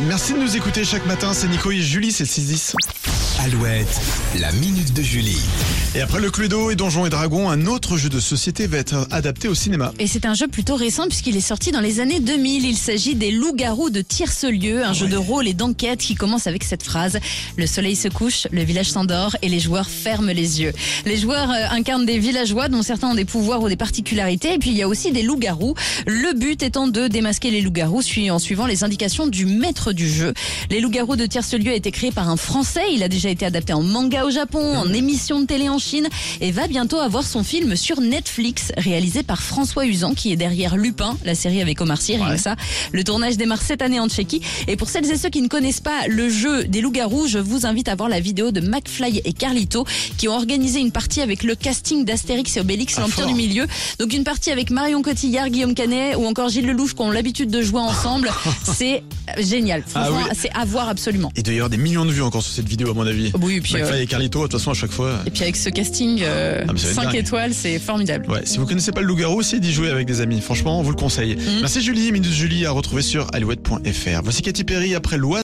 Merci de nous écouter chaque matin. C'est Nico et Julie, c'est le 6-10. Alouette, la minute de Julie. Et après le Cluedo et Donjons et Dragons, un autre jeu de société va être adapté au cinéma. Et c'est un jeu plutôt récent puisqu'il est sorti dans les années 2000. Il s'agit des Loups-garous de Tierce-Lieu, un jeu de rôle et d'enquête qui commence avec cette phrase. Le soleil se couche, le village s'endort et les joueurs ferment les yeux. Les joueurs euh, incarnent des villageois dont certains ont des pouvoirs ou des particularités. Et puis il y a aussi des loups-garous. Le but étant de démasquer les loups-garous en suivant les indications du maître du jeu. Les loups-garous de Tierce-Lieu a été créé par un Français. Il a déjà été adapté en manga au Japon, en émission de télé en Chine et va bientôt avoir son film sur Netflix réalisé par François Usan qui est derrière Lupin, la série avec Omar Sy, rien Ouais. que ça. Le tournage démarre cette année en Tchéquie et pour celles et ceux qui ne connaissent pas le jeu des loups-garous, je vous invite à voir la vidéo de McFly et Carlito qui ont organisé une partie avec le casting d'Astérix et Obélix, Ah, l'Empire du Milieu. Donc une partie avec Marion Cotillard, Guillaume Canet ou encore Gilles Lelouch qui ont l'habitude de jouer ensemble. C'est génial. Ah Franchement, oui. c'est à voir absolument. Y avoir des millions de vues encore sur cette vidéo, à mon avis. Oui, et puis, McFly euh, et Carlito, de toute façon, à chaque fois. et puis avec ce casting euh, Ah, 5 étoiles, c'est formidable. Ouais, si vous connaissez pas le loup-garou, essayez d'y jouer avec des amis. Franchement, on vous le conseille. Merci Julie, Minute Julie à retrouver sur alouette.fr. Voici Katy Perry après Loi.